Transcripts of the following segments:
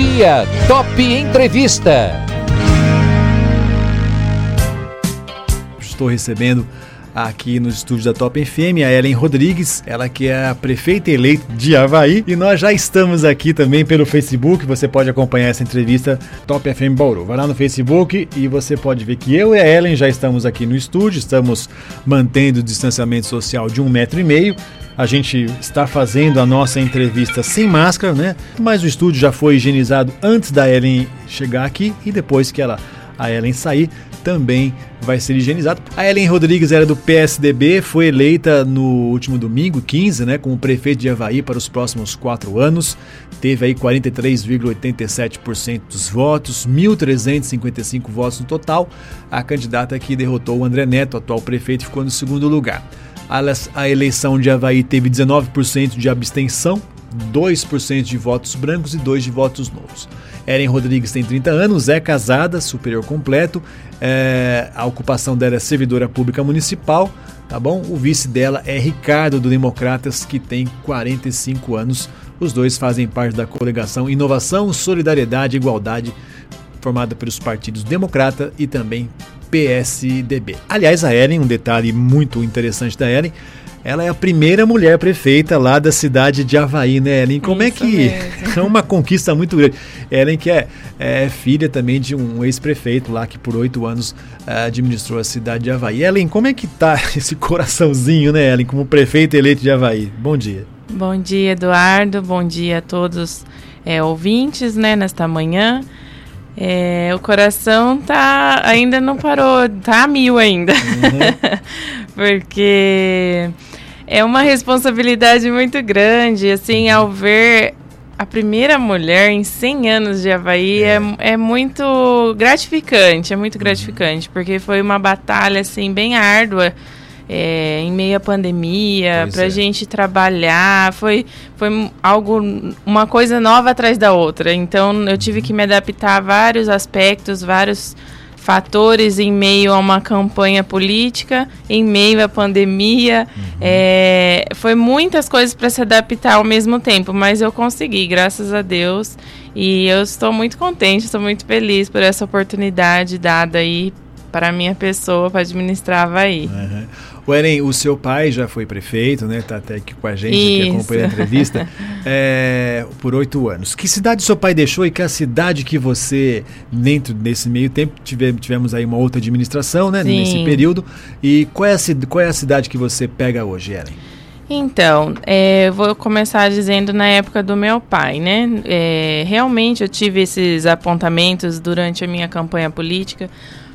dia, Top Entrevista. Estou recebendo aqui nos estúdios da Top FM, a Ellen Rodrigues, ela que é a prefeita eleita de Havaí. E nós já estamos aqui também pelo Facebook, você pode acompanhar essa entrevista Top FM Bauru. Vai lá no Facebook e você pode ver que eu e a Ellen já estamos aqui no estúdio, estamos mantendo o distanciamento social de um metro e meio. A gente está fazendo a nossa entrevista sem máscara, né? Mas o estúdio já foi higienizado antes da Ellen chegar aqui e depois que ela a Ellen sair, também vai ser higienizado. A Ellen Rodrigues era do PSDB, foi eleita no último domingo, 15, né, como prefeito de Havaí para os próximos quatro anos. Teve aí 43,87% dos votos, 1.355 votos no total. A candidata que derrotou o André Neto, atual prefeito, ficou no segundo lugar. A eleição de Havaí teve 19% de abstenção, 2% de votos brancos e 2% de votos nulos. Eren Rodrigues tem 30 anos, é casada, superior completo. É, a ocupação dela é servidora pública municipal, tá bom? O vice dela é Ricardo do Democratas, que tem 45 anos. Os dois fazem parte da coligação Inovação, Solidariedade e Igualdade, formada pelos partidos Democrata e também PSDB. Aliás, a Ellen, um detalhe muito interessante da Ellen, ela é a primeira mulher prefeita lá da cidade de Havaí, né, Ellen? Como Isso é que. Mesmo. É uma conquista muito grande. Ellen, que é, é filha também de um ex-prefeito lá que por oito anos uh, administrou a cidade de Havaí. Ellen, como é que tá esse coraçãozinho, né, Ellen, como prefeita eleita de Havaí? Bom dia. Bom dia, Eduardo. Bom dia a todos é, ouvintes, né, nesta manhã. É, o coração tá ainda não parou, tá a mil ainda. Uhum. Porque é uma responsabilidade muito grande, assim, ao ver a primeira mulher em 100 anos de Havaí é, é, é muito gratificante, é muito uhum. gratificante, porque foi uma batalha, assim, bem árdua, é, em meio à pandemia, para a é. gente trabalhar, foi, foi algo, uma coisa nova atrás da outra, então eu tive que me adaptar a vários aspectos, vários fatores em meio a uma campanha política, em meio à pandemia. Uhum. É, foi muitas coisas para se adaptar ao mesmo tempo, mas eu consegui, graças a Deus. E eu estou muito contente, estou muito feliz por essa oportunidade dada aí para a minha pessoa para administrar Havaí. Uhum. O Eren, o seu pai já foi prefeito, né? Tá até aqui com a gente, Isso. que acompanha a entrevista, é, por oito anos. Que cidade seu pai deixou e que a cidade que você, dentro desse meio tempo, tivemos, tivemos aí uma outra administração, né? Sim. Nesse período. E qual é, a, qual é a cidade que você pega hoje, Eren? Então, é, vou começar dizendo na época do meu pai, né? É, realmente eu tive esses apontamentos durante a minha campanha política,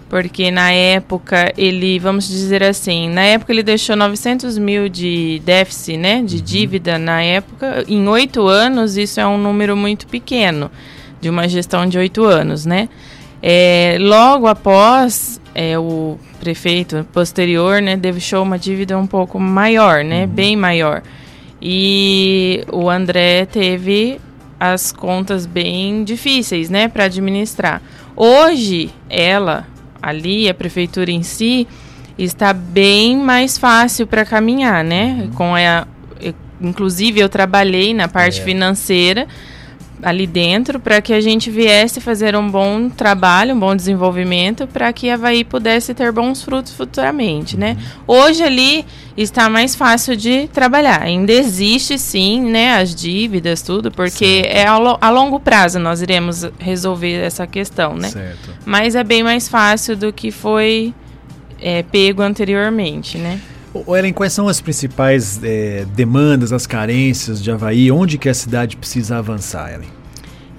porque na época ele, vamos dizer assim, na época ele deixou 900 mil de déficit, né, de uhum. dívida na época. Em oito anos isso é um número muito pequeno de uma gestão de oito anos, né? É, logo após é, o prefeito posterior, né, deixou uma dívida um pouco maior, né, uhum. bem maior. E o André teve as contas bem difíceis, né, para administrar. Hoje ela ali, a prefeitura em si, está bem mais fácil para caminhar, né? Uhum. Com a, inclusive eu trabalhei na parte é. financeira ali dentro para que a gente viesse fazer um bom trabalho, um bom desenvolvimento para que a Havaí pudesse ter bons frutos futuramente, né? Uhum. Hoje ali está mais fácil de trabalhar. Ainda existe sim, né, as dívidas, tudo, porque certo. é a, longo prazo nós iremos resolver essa questão, né? Certo. Mas é bem mais fácil do que foi é, pego anteriormente, né? Ellen, quais são as principais é, demandas, as carências de Havaí? Onde que a cidade precisa avançar, Ellen?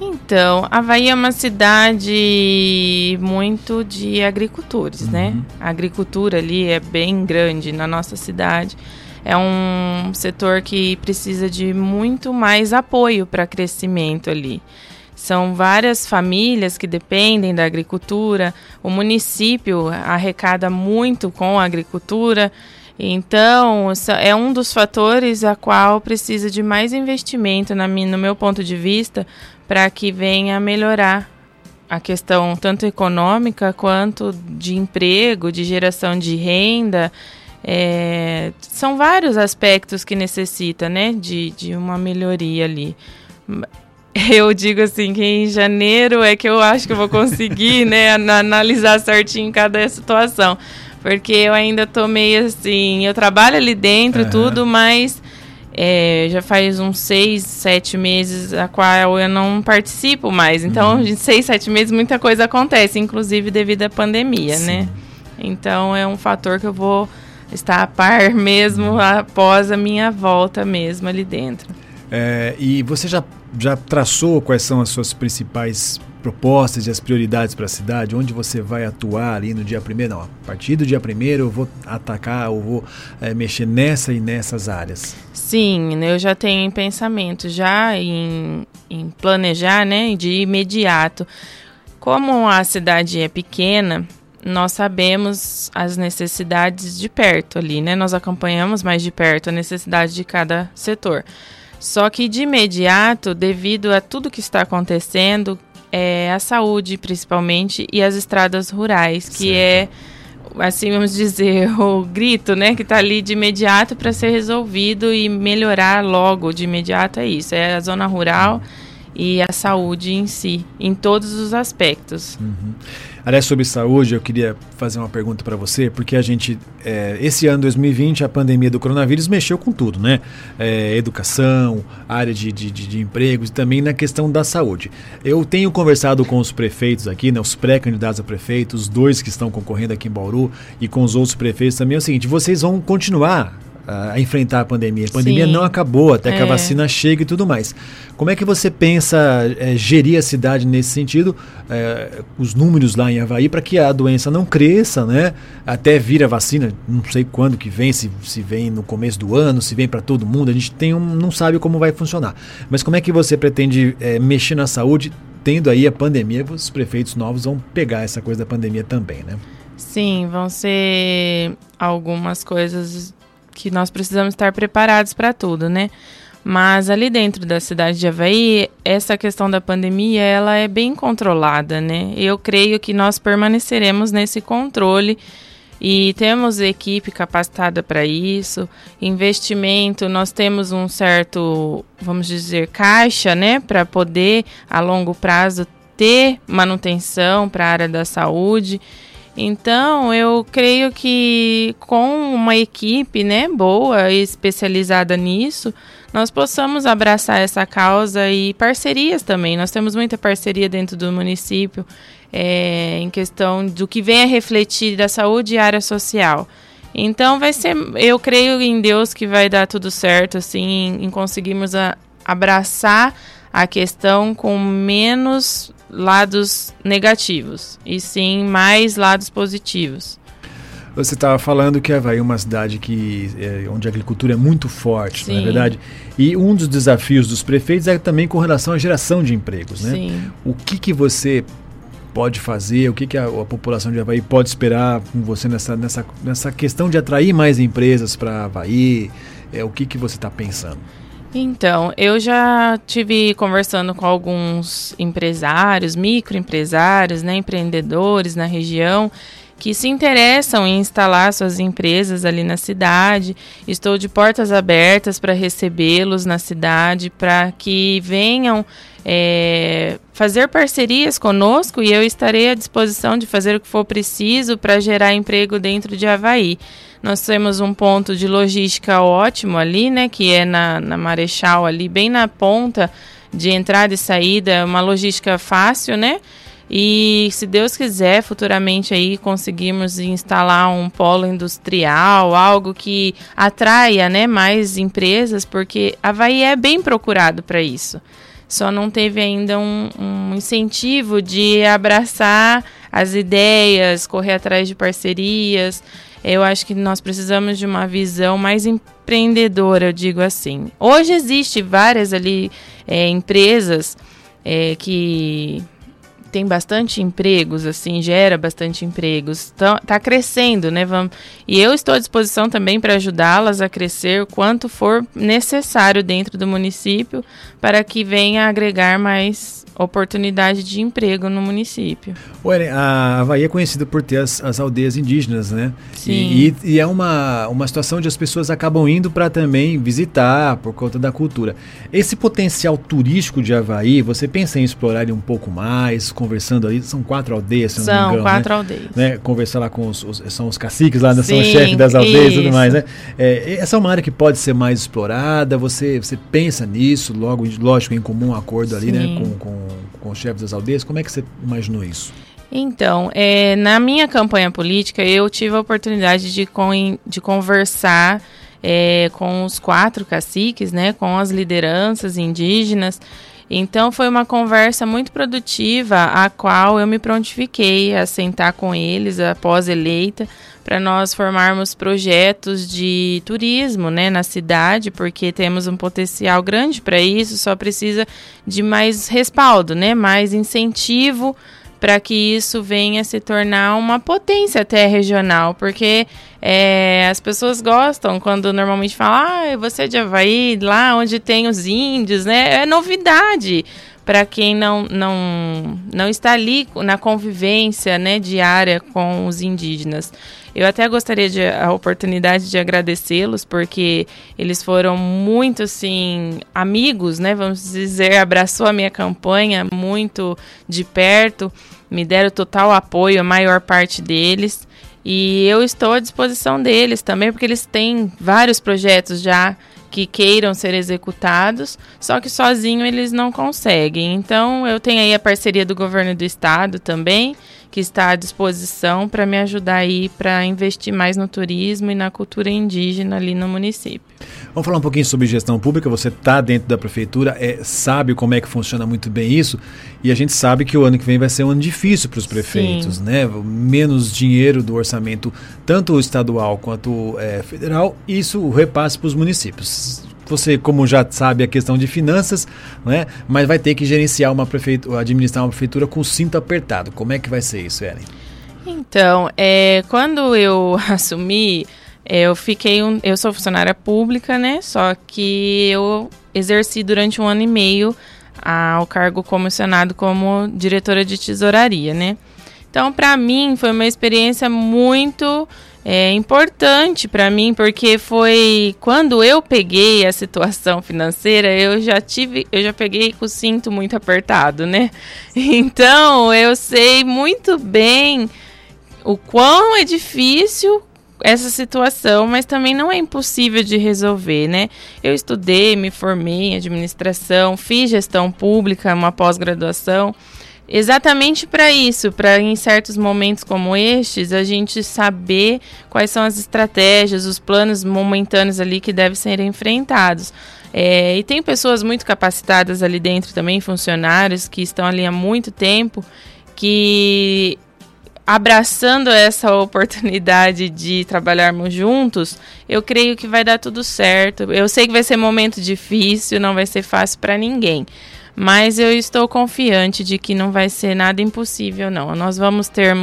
Então, Havaí é uma cidade muito de agricultores, né? uhum. né? A agricultura ali é bem grande na nossa cidade. É um setor que precisa de muito mais apoio para crescimento ali. São várias famílias que dependem da agricultura. O município arrecada muito com a agricultura. Então, é um dos fatores a qual precisa de mais investimento, na no meu ponto de vista, para que venha a melhorar a questão tanto econômica quanto de emprego, de geração de renda. É, são vários aspectos que necessita né, de, de uma melhoria ali. eu digo assim que em janeiro é que eu acho que eu vou conseguir, né, analisar certinho cada situação. Porque eu ainda tô meio assim, eu trabalho ali dentro uhum. tudo, mas é, já faz uns seis, sete meses a qual eu não participo mais. Então, uhum. em seis, sete meses muita coisa acontece, inclusive devido à pandemia, Sim. né? Então é um fator que eu vou estar a par mesmo uhum. após a minha volta mesmo ali dentro. É, e você já, já traçou quais são as suas principais propostas e as prioridades para a cidade? Onde você vai atuar ali no dia primeiro? Não, a partir do dia primeiro eu vou atacar, eu vou é, mexer nessa e nessas áreas. Sim, eu já tenho em pensamento, já em, em planejar, né, de imediato. Como a cidade é pequena, nós sabemos as necessidades de perto ali, né? Nós acompanhamos mais de perto a necessidade de cada setor. Só que de imediato, devido a tudo que está acontecendo, é a saúde principalmente e as estradas rurais, que certo. é assim vamos dizer o grito, né, que está ali de imediato para ser resolvido e melhorar logo de imediato é isso, é a zona rural e a saúde em si, em todos os aspectos. Uhum. Aliás, sobre saúde, eu queria fazer uma pergunta para você, porque a gente, é, esse ano 2020, a pandemia do coronavírus mexeu com tudo, né? É, educação, área de, de, de, empregos e também na questão da saúde. Eu tenho conversado com os prefeitos aqui, né, os pré-candidatos a prefeitos, os dois que estão concorrendo aqui em Bauru e com os outros prefeitos também, é o seguinte: vocês vão continuar a enfrentar a pandemia. A pandemia Sim. não acabou até que é. a vacina chegue e tudo mais. Como é que você pensa é, gerir a cidade nesse sentido, é, os números lá em Havaí, para que a doença não cresça, né? Até vir a vacina, não sei quando que vem, se, se vem no começo do ano, se vem para todo mundo, a gente tem um, não sabe como vai funcionar. Mas como é que você pretende é, mexer na saúde, tendo aí a pandemia, os prefeitos novos vão pegar essa coisa da pandemia também, né? Sim, vão ser algumas coisas que nós precisamos estar preparados para tudo, né? Mas ali dentro da cidade de Havaí, essa questão da pandemia, ela é bem controlada, né? Eu creio que nós permaneceremos nesse controle e temos equipe capacitada para isso, investimento, nós temos um certo, vamos dizer, caixa, né, para poder a longo prazo ter manutenção para a área da saúde. Então, eu creio que com uma equipe, né, boa e especializada nisso, nós possamos abraçar essa causa e parcerias também. Nós temos muita parceria dentro do município é, em questão do que vem a refletir da saúde e área social. Então, vai ser, eu creio em Deus que vai dar tudo certo, assim, em conseguirmos a, abraçar a questão com menos lados negativos, e sim mais lados positivos. Você estava falando que Havaí é uma cidade que, é, onde a agricultura é muito forte, não é verdade? E um dos desafios dos prefeitos é também com relação à geração de empregos, né? Sim. O que, que você pode fazer, o que, que a, a, população de Havaí pode esperar com você nessa, nessa, nessa questão de atrair mais empresas para Havaí? É, o que, que você está pensando? Então, eu já tive conversando com alguns empresários, microempresários, né, empreendedores na região que se interessam em instalar suas empresas ali na cidade. Estou de portas abertas para recebê-los na cidade, para que venham é, fazer parcerias conosco e eu estarei à disposição de fazer o que for preciso para gerar emprego dentro de Havaí. Nós temos um ponto de logística ótimo ali, né? Que é na, na Marechal, ali, bem na ponta de entrada e saída, uma logística fácil, né? E se Deus quiser, futuramente aí conseguimos instalar um polo industrial, algo que atraia né, mais empresas, porque Havaí é bem procurado para isso. Só não teve ainda um, um incentivo de abraçar as ideias, correr atrás de parcerias. Eu acho que nós precisamos de uma visão mais empreendedora, eu digo assim. Hoje existe várias ali é, empresas é, que tem bastante empregos, assim, gera bastante empregos. Então, tá crescendo, né? Vamos, e eu estou à disposição também para ajudá-las a crescer o quanto for necessário dentro do município para que venha agregar mais oportunidade de emprego no município. Olha, a Havaí é conhecida por ter as, as aldeias indígenas, né? Sim. E, e, e, é uma, uma situação onde as pessoas acabam indo para também visitar por conta da cultura. Esse potencial turístico de Havaí, você pensa em explorar ele um pouco mais, conversando ali? São quatro aldeias, se não são me engano. São quatro né? aldeias. Né? Conversar lá com os, os, são os caciques lá, né? são os chefes das aldeias e tudo mais, né? É, essa é uma área que pode ser mais explorada, você, você pensa nisso, logo, lógico, em comum acordo ali, né? Sim. né? Com, com, com os chefes das aldeias. Como é que você imaginou isso? Então, é, na minha campanha política, eu tive a oportunidade de, con de conversar é, com os quatro caciques, né, com as lideranças indígenas. Então, foi uma conversa muito produtiva, a qual eu me prontifiquei a sentar com eles após eleita, para nós formarmos projetos de turismo né, na cidade, porque temos um potencial grande para isso, só precisa de mais respaldo, né, mais incentivo para que isso venha se tornar uma potência até regional, porque é, as pessoas gostam quando normalmente falam, ah, você é de Havaí, lá onde tem os índios, né? É novidade para quem não, não, não está ali na convivência né, diária com os indígenas. Eu até gostaria de a oportunidade de agradecê-los, porque eles foram muito, assim, amigos, né? Vamos dizer, abraçou a minha campanha muito de perto, me deram total apoio, a maior parte deles. E eu estou à disposição deles também, porque eles têm vários projetos já que queiram ser executados, só que sozinho eles não conseguem. Então eu tenho aí a parceria do governo do estado também, que está à disposição para me ajudar aí para investir mais no turismo e na cultura indígena ali no município. Vamos falar um pouquinho sobre gestão pública. Você está dentro da prefeitura, é, sabe como é que funciona muito bem isso, e a gente sabe que o ano que vem vai ser um ano difícil para os prefeitos, Sim. né? Menos dinheiro do orçamento, tanto estadual quanto é, federal, isso repasse para os municípios você, como já sabe, a questão de finanças, né? Mas vai ter que gerenciar uma prefeitura, administrar uma prefeitura com cinto apertado. Como é que vai ser isso, Ellen? Então, é, quando eu assumi, eu fiquei um, eu sou funcionária pública, né? Só que eu exerci durante um ano e meio o cargo comissionado como diretora de tesouraria, né? Então, para mim, foi uma experiência muito é importante para mim porque foi quando eu peguei a situação financeira, eu já tive, eu já peguei com o cinto muito apertado, né? Então, eu sei muito bem o quão é difícil essa situação, mas também não é impossível de resolver, né? Eu estudei, me formei em administração, fiz gestão pública, uma pós-graduação. Exatamente para isso, para em certos momentos como estes, a gente saber quais são as estratégias, os planos momentâneos ali que devem ser enfrentados. É, e tem pessoas muito capacitadas ali dentro também, funcionários que estão ali há muito tempo, que abraçando essa oportunidade de trabalharmos juntos, eu creio que vai dar tudo certo. Eu sei que vai ser momento difícil, não vai ser fácil para ninguém mas eu estou confiante de que não vai ser nada impossível, não. Nós vamos ter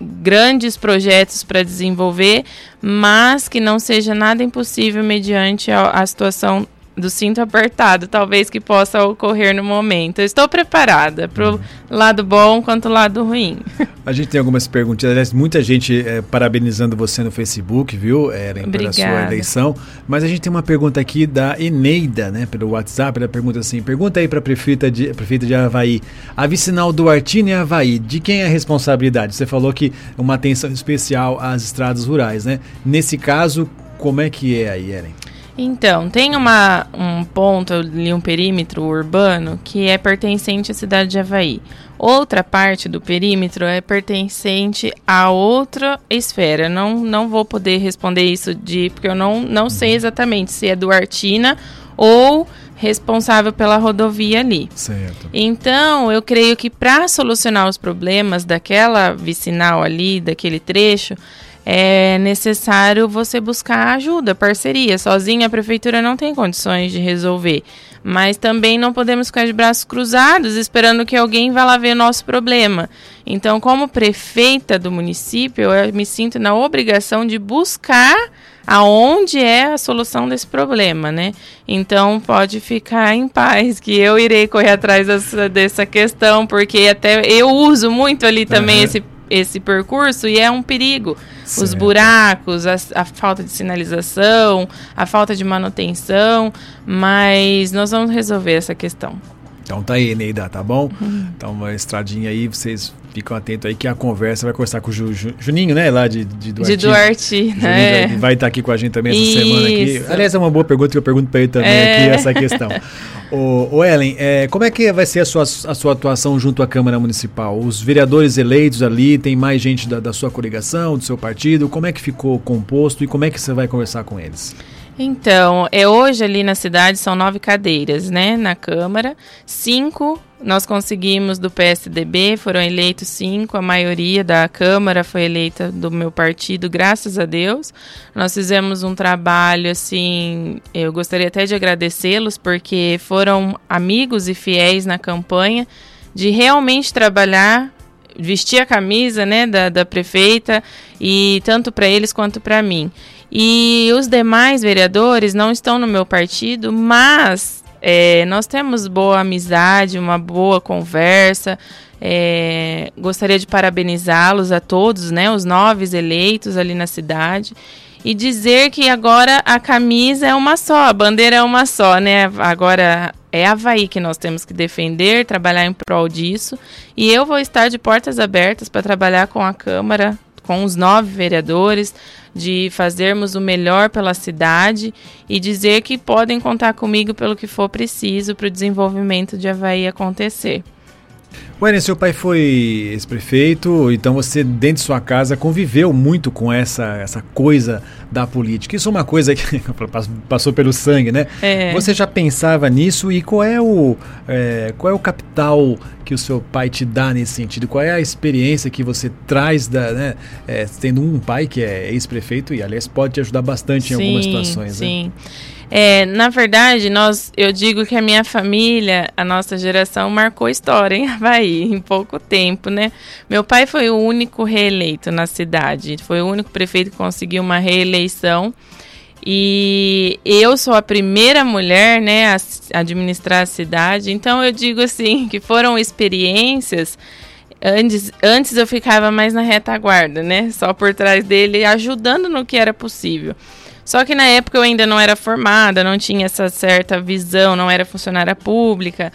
grandes projetos para desenvolver, mas que não seja nada impossível mediante a, a situação do cinto apertado, talvez que possa ocorrer no momento. Eu estou preparada para o uhum. lado bom quanto o lado ruim. A gente tem algumas perguntas, aliás, muita gente é, parabenizando você no Facebook, viu, Eren, pela sua eleição. Mas a gente tem uma pergunta aqui da Eneida, né, pelo WhatsApp. Ela pergunta assim: pergunta aí para a prefeita de, prefeita de Havaí, a vicinal Duartino e Havaí, de quem é a responsabilidade? Você falou que uma atenção especial às estradas rurais, né? Nesse caso, como é que é aí, Eren? Então, tem uma, um ponto ali, um perímetro urbano que é pertencente à cidade de Havaí. Outra parte do perímetro é pertencente a outra esfera. Não, não vou poder responder isso de porque eu não, não sei exatamente se é do Artina ou responsável pela rodovia ali. Certo. Então, eu creio que para solucionar os problemas daquela vicinal ali, daquele trecho, é necessário você buscar ajuda, parceria. Sozinha a prefeitura não tem condições de resolver. Mas também não podemos ficar de braços cruzados esperando que alguém vá lá ver o nosso problema. Então, como prefeita do município, eu me sinto na obrigação de buscar aonde é a solução desse problema, né? Então pode ficar em paz que eu irei correr atrás dessa, dessa questão, porque até eu uso muito ali também uhum. esse esse percurso e é um perigo. Certo. Os buracos, a, a, falta de sinalização, a falta de manutenção, mas nós vamos resolver essa questão. Então tá aí, Neida, tá bom? Uhum. Então uma estradinha aí, vocês ficam atentos aí que a conversa vai conversar com o Ju, Ju, Juninho, né? Lá de, de Duarte. De Duarte, né? Vai estar tá aqui com a gente também essa Isso. semana aqui. Aliás, é uma boa pergunta que eu pergunto para ele também é. aqui, essa questão. Ô, ô Ellen, é, como é que vai ser a sua, a sua atuação junto à Câmara Municipal? Os vereadores eleitos ali, tem mais gente da, da sua coligação, do seu partido? Como é que ficou composto e como é que você vai conversar com eles? Então, é hoje ali na cidade são nove cadeiras, né, na Câmara. Cinco nós conseguimos do PSDB, foram eleitos cinco, a maioria da Câmara foi eleita do meu partido, graças a Deus. Nós fizemos um trabalho, assim, eu gostaria até de agradecê-los, porque foram amigos e fiéis na campanha, de realmente trabalhar vestir a camisa né, da, da prefeita e tanto para eles quanto para mim. E os demais vereadores não estão no meu partido, mas é, nós temos boa amizade, uma boa conversa. É, gostaria de parabenizá-los a todos, né, os nove eleitos ali na cidade e dizer que agora a camisa é uma só, a bandeira é uma só, né? Agora é Havaí que nós temos que defender, trabalhar em prol disso. E eu vou estar de portas abertas para trabalhar com a Câmara, com os nove vereadores, de fazermos o melhor pela cidade e dizer que podem contar comigo pelo que for preciso para o desenvolvimento de Havaí acontecer. Wayne, seu pai foi ex-prefeito, então você, dentro de sua casa, conviveu muito com essa, essa coisa da política. Isso é uma coisa que passou pelo sangue, né? É. Você já pensava nisso e qual é, o, é, qual é o capital que o seu pai te dá nesse sentido? Qual é a experiência que você traz, da, né, é, tendo um pai que é ex-prefeito e, aliás, pode te ajudar bastante sim, em algumas situações, sim. né? É, na verdade, nós, eu digo que a minha família, a nossa geração, marcou história em Havaí, em pouco tempo, né? Meu pai foi o único reeleito na cidade, foi o único prefeito que conseguiu uma reeleição. E eu sou a primeira mulher, né, a administrar a cidade. Então eu digo assim que foram experiências Antes, antes eu ficava mais na retaguarda, né? Só por trás dele, ajudando no que era possível. Só que na época eu ainda não era formada, não tinha essa certa visão, não era funcionária pública.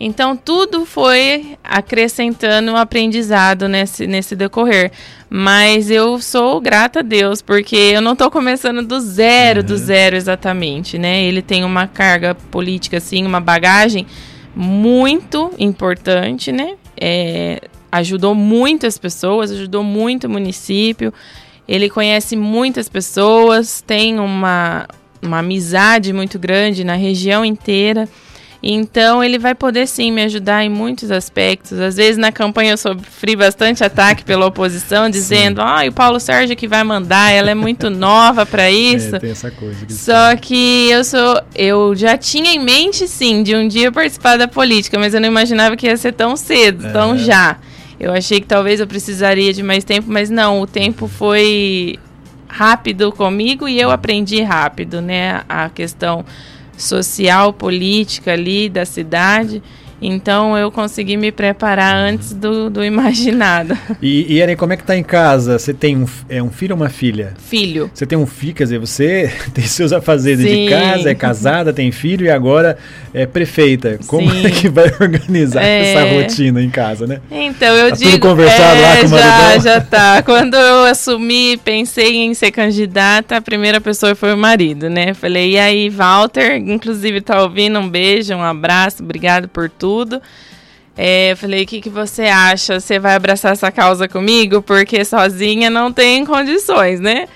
Então tudo foi acrescentando um aprendizado nesse, nesse decorrer. Mas eu sou grata a Deus, porque eu não estou começando do zero, uhum. do zero exatamente, né? Ele tem uma carga política, assim, uma bagagem muito importante, né? É, ajudou muitas pessoas, ajudou muito o município. Ele conhece muitas pessoas, tem uma, uma amizade muito grande na região inteira. Então ele vai poder sim me ajudar em muitos aspectos. Às vezes na campanha eu sofri bastante ataque pela oposição, dizendo: "Ah, o Paulo Sérgio que vai mandar, ela é muito nova para isso". É, tem essa coisa. Que Só que eu sou, eu já tinha em mente sim de um dia participar da política, mas eu não imaginava que ia ser tão cedo, é. tão já. Eu achei que talvez eu precisaria de mais tempo, mas não, o tempo foi rápido comigo e eu aprendi rápido, né? A questão social, política ali da cidade. Então eu consegui me preparar antes do, do imaginado. E, e Eren, como é que tá em casa? Você tem um, é um filho ou uma filha? Filho. Você tem um filho, quer dizer, você tem seus afazeres Sim. de casa, é casada, tem filho e agora é prefeita. Como Sim. é que vai organizar é... essa rotina em casa, né? Então eu tá digo. Tudo conversado é, lá com o Já, já tá. Quando eu assumi, pensei em ser candidata, a primeira pessoa foi o marido, né? Falei, e aí, Walter, inclusive tá ouvindo, um beijo, um abraço, obrigado por tudo tudo. É, eu falei, o que, que você acha? Você vai abraçar essa causa comigo? Porque sozinha não tem condições, né?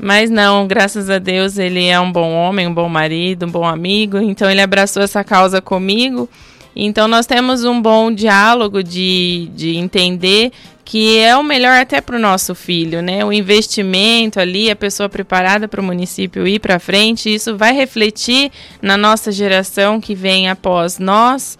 Mas não, graças a Deus, ele é um bom homem, um bom marido, um bom amigo. Então ele abraçou essa causa comigo. Então nós temos um bom diálogo de, de entender que é o melhor até para o nosso filho, né? O investimento ali, a pessoa preparada para o município ir para frente, isso vai refletir na nossa geração que vem após nós,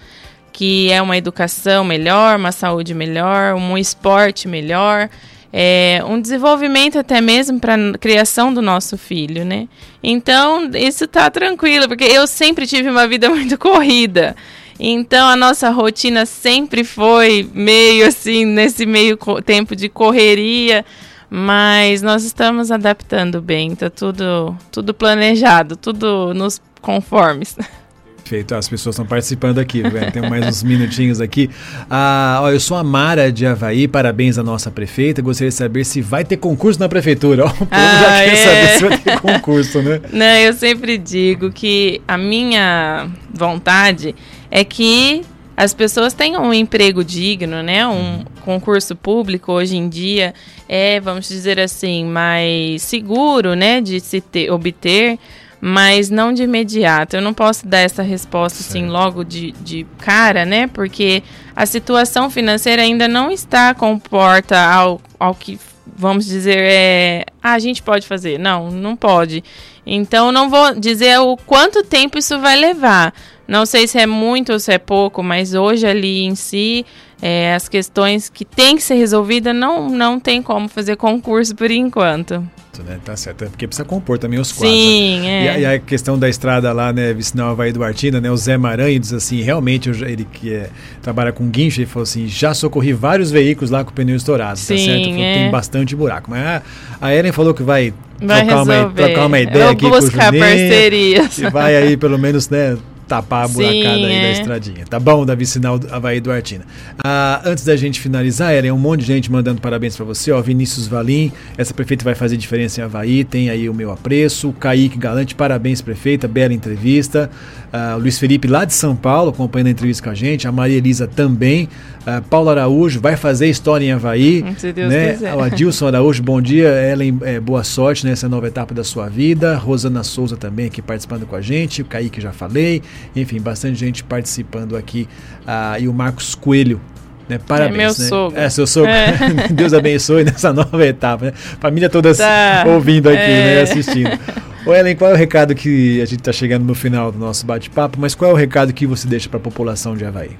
que é uma educação melhor, uma saúde melhor, um esporte melhor. É, um desenvolvimento até mesmo para a criação do nosso filho, né? Então, isso tá tranquilo, porque eu sempre tive uma vida muito corrida. Então a nossa rotina sempre foi meio assim, nesse meio tempo de correria, mas nós estamos adaptando bem, tá tudo, tudo planejado, tudo nos conformes. Perfeito, as pessoas estão participando aqui, tem mais uns minutinhos aqui. Ah, ó, eu sou a Mara de Havaí, parabéns à nossa prefeita. Gostaria de saber se vai ter concurso na prefeitura. O povo ah, já quer é. saber se vai ter concurso, né? Não, eu sempre digo que a minha vontade é que as pessoas tenham um emprego digno, né? Um uhum. concurso público hoje em dia é, vamos dizer assim, mais seguro, né, de se ter, obter, mas não de imediato. Eu não posso dar essa resposta assim logo de, de cara, né? Porque a situação financeira ainda não está comporta ao, ao que vamos dizer é, ah, a gente pode fazer. Não, não pode. Então não vou dizer o quanto tempo isso vai levar não sei se é muito ou se é pouco, mas hoje ali em si, é, as questões que tem que ser resolvida não, não tem como fazer concurso por enquanto. Né? Tá certo, é porque precisa compor também os quadros. Sim, né? é. E a, e, a, questão da estrada lá, né, vicinal Havaí Duartina, né, o Zé Maranhão diz assim, realmente, ele que é, trabalha com guincho, ele falou assim, já socorri vários veículos lá com o pneu estourado, Sim, tá certo? Falou, é. Tem bastante buraco. Mas a, a Ellen falou que vai, vai trocar, uma, trocar uma ideia Eu aqui buscar com o Juninho, parcerias. E vai aí, pelo menos, né, tapar a buracada Sim, aí é. da estradinha. Tá bom, Davi Sinal Havaí Duartina. Ah, antes da gente finalizar, Eren, um monte de gente mandando parabéns para você, ó. Vinícius Valim, essa prefeita vai fazer diferença em Havaí, tem aí o meu apreço. Kaique Galante, parabéns, prefeita, bela entrevista. Ah, Luiz Felipe, lá de São Paulo, acompanhando a entrevista com a gente. A Maria Elisa também. Ah, Paulo Araújo, vai fazer história em Havaí. Se Deus né? quiser. O Adilson Araújo, bom dia. Ellen, é, boa sorte nessa nova etapa da sua vida. Rosana Souza também aqui participando com a gente. O Kaique já falei. Enfim, bastante gente participando aqui. Ah, e o Marcos Coelho, né? Parabéns. É meu né? sogro. É, seu sogro. É. Deus abençoe nessa nova etapa. Né? Família toda tá. ouvindo aqui, é. né? Assistindo. Ô Ellen, qual é o recado que a gente está chegando no final do nosso bate-papo, mas qual é o recado que você deixa para a população de Havaí?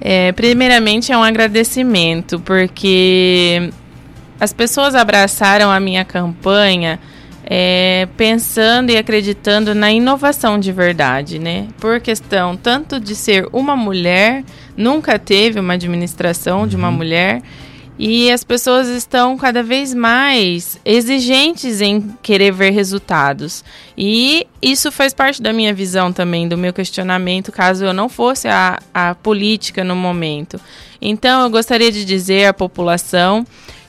É, primeiramente é um agradecimento, porque as pessoas abraçaram a minha campanha é, pensando e acreditando na inovação de verdade, né? Por questão tanto de ser uma mulher, nunca teve uma administração de uma uhum. mulher, e as pessoas estão cada vez mais exigentes em querer ver resultados. E isso faz parte da minha visão também, do meu questionamento, caso eu não fosse a, a política no momento. Então, eu gostaria de dizer à população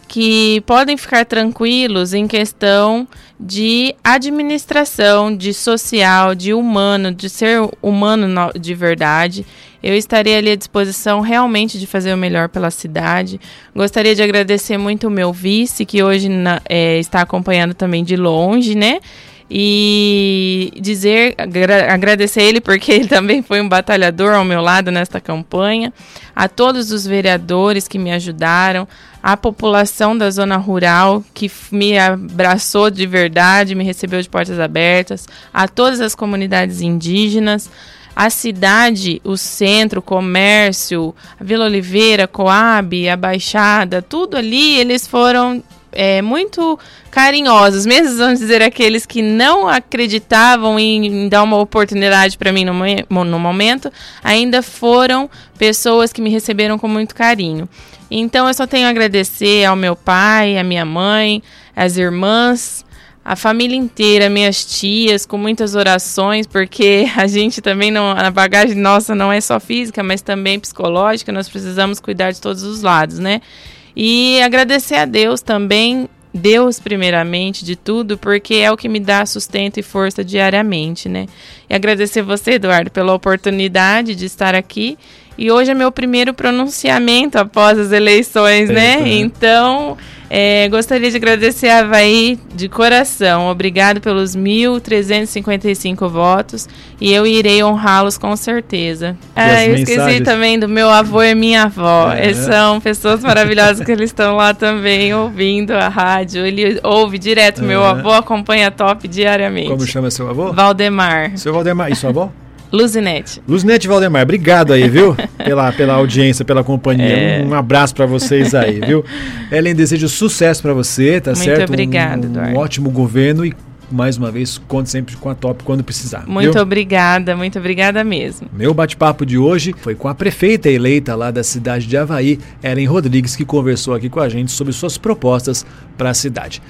que podem ficar tranquilos em questão de administração, de social, de humano, de ser humano de verdade. Eu estarei ali à disposição realmente de fazer o melhor pela cidade. Gostaria de agradecer muito o meu vice, que hoje na, é, está acompanhando também de longe, né? e dizer, agra agradecer ele porque ele também foi um batalhador ao meu lado nesta campanha, a todos os vereadores que me ajudaram, a população da zona rural que me abraçou de verdade, me recebeu de portas abertas, a todas as comunidades indígenas, a cidade, o centro, o comércio, a Vila Oliveira, Coab, a Baixada, tudo ali, eles foram é, muito carinhosos, mesmo vamos dizer aqueles que não acreditavam em, em dar uma oportunidade para mim no, no, momento, ainda foram pessoas que me receberam com muito carinho. Então eu só tenho a agradecer ao meu pai, à minha mãe, às irmãs, a família inteira, minhas tias, com muitas orações, porque a gente também não, a bagagem nossa não é só física, mas também psicológica, nós precisamos cuidar de todos os lados, né? E agradecer a Deus também, Deus primeiramente de tudo, porque é o que me dá sustento e força diariamente, né? E agradecer você, Eduardo, pela oportunidade de estar aqui. E hoje é meu primeiro pronunciamento após as eleições, é, né? Então, É, gostaria de agradecer a Havaí de coração. Obrigado pelos 1.355 votos e eu irei honrá-los com certeza. Ah, eu mensagens? esqueci também do meu avô e minha avó. É. São pessoas maravilhosas que eles estão lá também ouvindo a rádio. Ele ouve direto. É. Meu avô acompanha top diariamente. Como chama seu avô? Valdemar. Seu Valdemar. E sua avó? Luzinete. Luzinete Valdemar, obrigado aí, viu? pela, pela audiência, pela companhia. É. Um, um, abraço para vocês aí, viu? Ellen, desejo sucesso para você, tá Muito certo? Muito obrigada, um, um ótimo governo e mais uma vez, conte sempre com a Top quando precisar. Muito viu? obrigada, muito obrigada mesmo. Meu bate-papo de hoje foi com a prefeita eleita lá da cidade de Havaí, Ellen Rodrigues, que conversou aqui com a gente sobre suas propostas para a cidade.